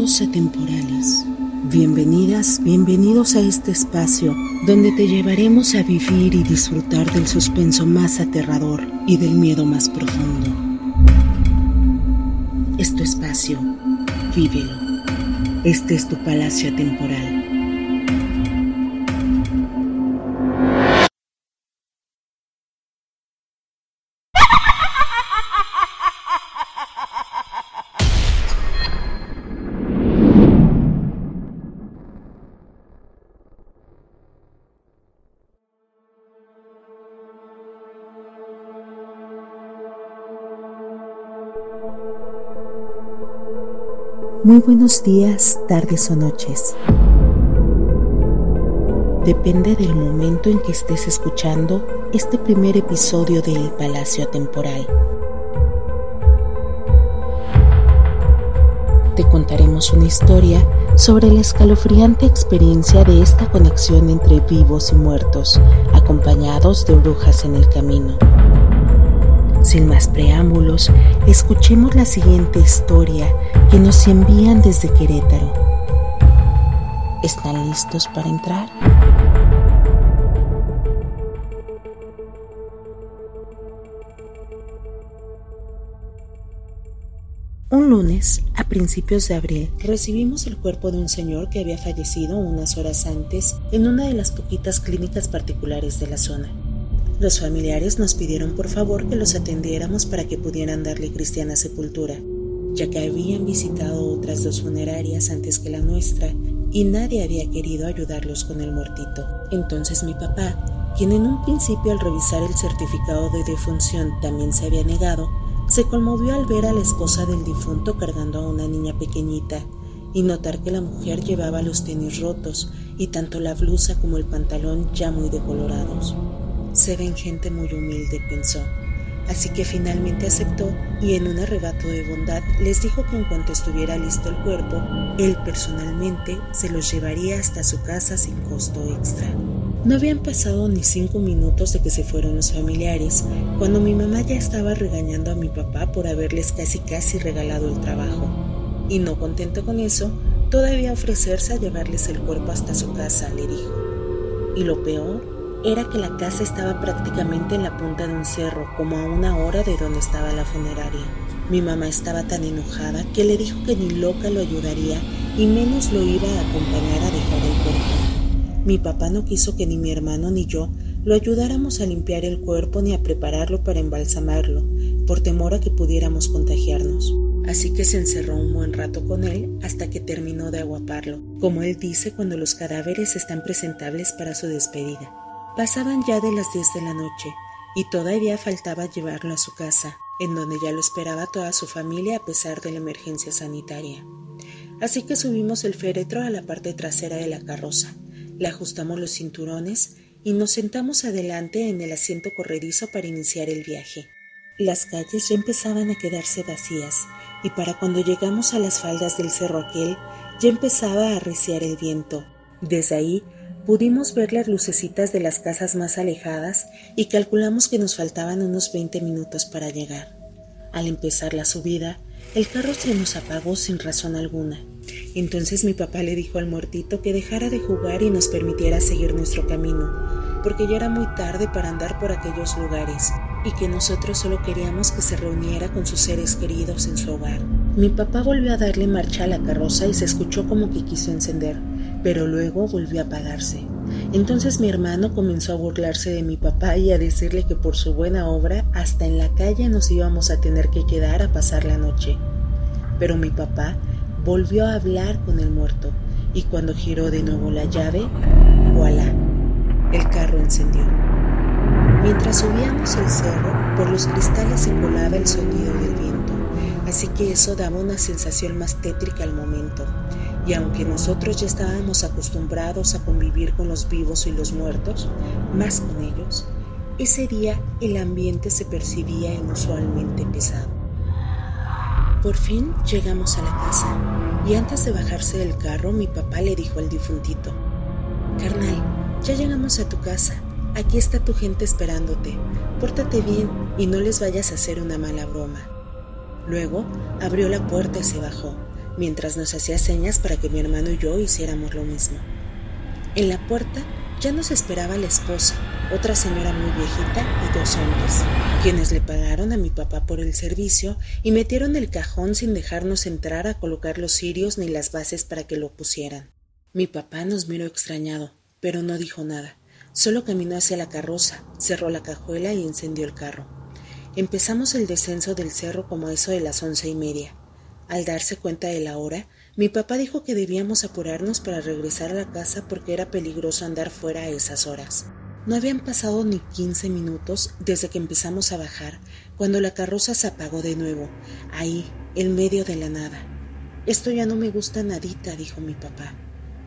Estados atemporales. Bienvenidas, bienvenidos a este espacio donde te llevaremos a vivir y disfrutar del suspenso más aterrador y del miedo más profundo. Es tu espacio, vívelo. Este es tu palacio atemporal. Muy buenos días, tardes o noches. Depende del momento en que estés escuchando este primer episodio de El Palacio Atemporal. Te contaremos una historia sobre la escalofriante experiencia de esta conexión entre vivos y muertos, acompañados de brujas en el camino. Sin más preámbulos, escuchemos la siguiente historia que nos envían desde Querétaro. ¿Están listos para entrar? Un lunes, a principios de abril, recibimos el cuerpo de un señor que había fallecido unas horas antes en una de las poquitas clínicas particulares de la zona. Los familiares nos pidieron por favor que los atendiéramos para que pudieran darle cristiana sepultura, ya que habían visitado otras dos funerarias antes que la nuestra y nadie había querido ayudarlos con el muertito. Entonces mi papá, quien en un principio al revisar el certificado de defunción también se había negado, se conmovió al ver a la esposa del difunto cargando a una niña pequeñita y notar que la mujer llevaba los tenis rotos y tanto la blusa como el pantalón ya muy decolorados. Se ven gente muy humilde, pensó. Así que finalmente aceptó y en un arrebato de bondad les dijo que en cuanto estuviera listo el cuerpo, él personalmente se los llevaría hasta su casa sin costo extra. No habían pasado ni cinco minutos de que se fueron los familiares, cuando mi mamá ya estaba regañando a mi papá por haberles casi casi regalado el trabajo. Y no contento con eso, todavía ofrecerse a llevarles el cuerpo hasta su casa, le dijo. Y lo peor era que la casa estaba prácticamente en la punta de un cerro, como a una hora de donde estaba la funeraria. Mi mamá estaba tan enojada que le dijo que ni loca lo ayudaría y menos lo iba a acompañar a dejar el cuerpo. Mi papá no quiso que ni mi hermano ni yo lo ayudáramos a limpiar el cuerpo ni a prepararlo para embalsamarlo, por temor a que pudiéramos contagiarnos. Así que se encerró un buen rato con él hasta que terminó de aguaparlo, como él dice cuando los cadáveres están presentables para su despedida. Pasaban ya de las diez de la noche y todavía faltaba llevarlo a su casa, en donde ya lo esperaba toda su familia a pesar de la emergencia sanitaria. Así que subimos el féretro a la parte trasera de la carroza, le ajustamos los cinturones y nos sentamos adelante en el asiento corredizo para iniciar el viaje. Las calles ya empezaban a quedarse vacías y para cuando llegamos a las faldas del cerro aquel ya empezaba a arreciar el viento. Desde ahí Pudimos ver las lucecitas de las casas más alejadas y calculamos que nos faltaban unos 20 minutos para llegar. Al empezar la subida, el carro se nos apagó sin razón alguna. Entonces mi papá le dijo al muertito que dejara de jugar y nos permitiera seguir nuestro camino, porque ya era muy tarde para andar por aquellos lugares y que nosotros solo queríamos que se reuniera con sus seres queridos en su hogar. Mi papá volvió a darle marcha a la carroza y se escuchó como que quiso encender pero luego volvió a apagarse. Entonces mi hermano comenzó a burlarse de mi papá y a decirle que por su buena obra hasta en la calle nos íbamos a tener que quedar a pasar la noche. Pero mi papá volvió a hablar con el muerto y cuando giró de nuevo la llave, voilà, el carro encendió. Mientras subíamos el cerro, por los cristales se colaba el sonido del viento, así que eso daba una sensación más tétrica al momento y aunque nosotros ya estábamos acostumbrados a convivir con los vivos y los muertos, más con ellos, ese día el ambiente se percibía inusualmente pesado. Por fin llegamos a la casa y antes de bajarse del carro mi papá le dijo al difuntito, Carnal, ya llegamos a tu casa, aquí está tu gente esperándote, pórtate bien y no les vayas a hacer una mala broma. Luego abrió la puerta y se bajó mientras nos hacía señas para que mi hermano y yo hiciéramos lo mismo. En la puerta ya nos esperaba la esposa, otra señora muy viejita y dos hombres, quienes le pagaron a mi papá por el servicio y metieron el cajón sin dejarnos entrar a colocar los cirios ni las bases para que lo pusieran. Mi papá nos miró extrañado, pero no dijo nada. Solo caminó hacia la carroza, cerró la cajuela y encendió el carro. Empezamos el descenso del cerro como eso de las once y media. Al darse cuenta de la hora, mi papá dijo que debíamos apurarnos para regresar a la casa porque era peligroso andar fuera a esas horas. No habían pasado ni quince minutos desde que empezamos a bajar, cuando la carroza se apagó de nuevo, ahí, en medio de la nada. Esto ya no me gusta nadita, dijo mi papá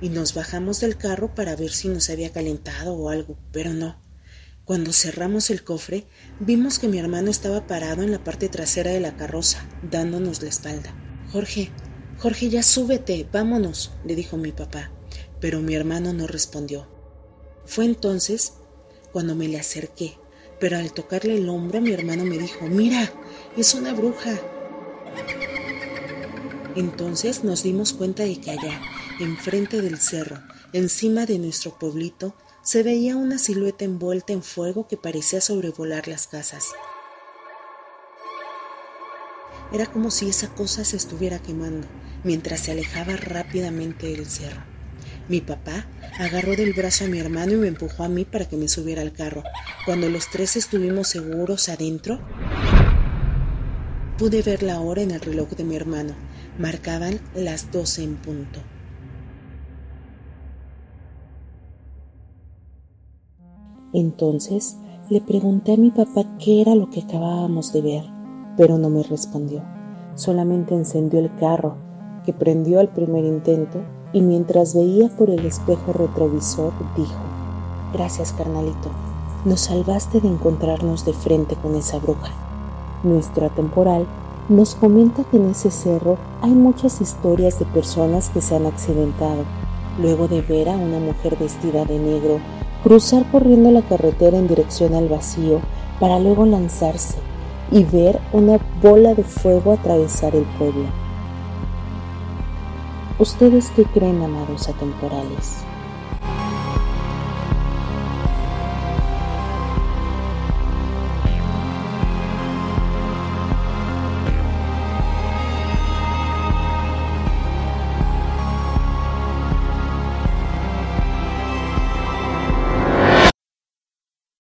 y nos bajamos del carro para ver si nos había calentado o algo, pero no. Cuando cerramos el cofre, vimos que mi hermano estaba parado en la parte trasera de la carroza, dándonos la espalda. Jorge, Jorge, ya súbete, vámonos, le dijo mi papá, pero mi hermano no respondió. Fue entonces cuando me le acerqué, pero al tocarle el hombro mi hermano me dijo, mira, es una bruja. Entonces nos dimos cuenta de que allá, enfrente del cerro, encima de nuestro pueblito, se veía una silueta envuelta en fuego que parecía sobrevolar las casas. Era como si esa cosa se estuviera quemando mientras se alejaba rápidamente del cerro. Mi papá agarró del brazo a mi hermano y me empujó a mí para que me subiera al carro. Cuando los tres estuvimos seguros adentro, pude ver la hora en el reloj de mi hermano. Marcaban las doce en punto. Entonces le pregunté a mi papá qué era lo que acabábamos de ver, pero no me respondió. Solamente encendió el carro, que prendió al primer intento, y mientras veía por el espejo retrovisor, dijo, Gracias, carnalito, nos salvaste de encontrarnos de frente con esa bruja. Nuestro atemporal nos comenta que en ese cerro hay muchas historias de personas que se han accidentado luego de ver a una mujer vestida de negro cruzar corriendo la carretera en dirección al vacío para luego lanzarse y ver una bola de fuego atravesar el pueblo. ¿Ustedes qué creen, amados atemporales?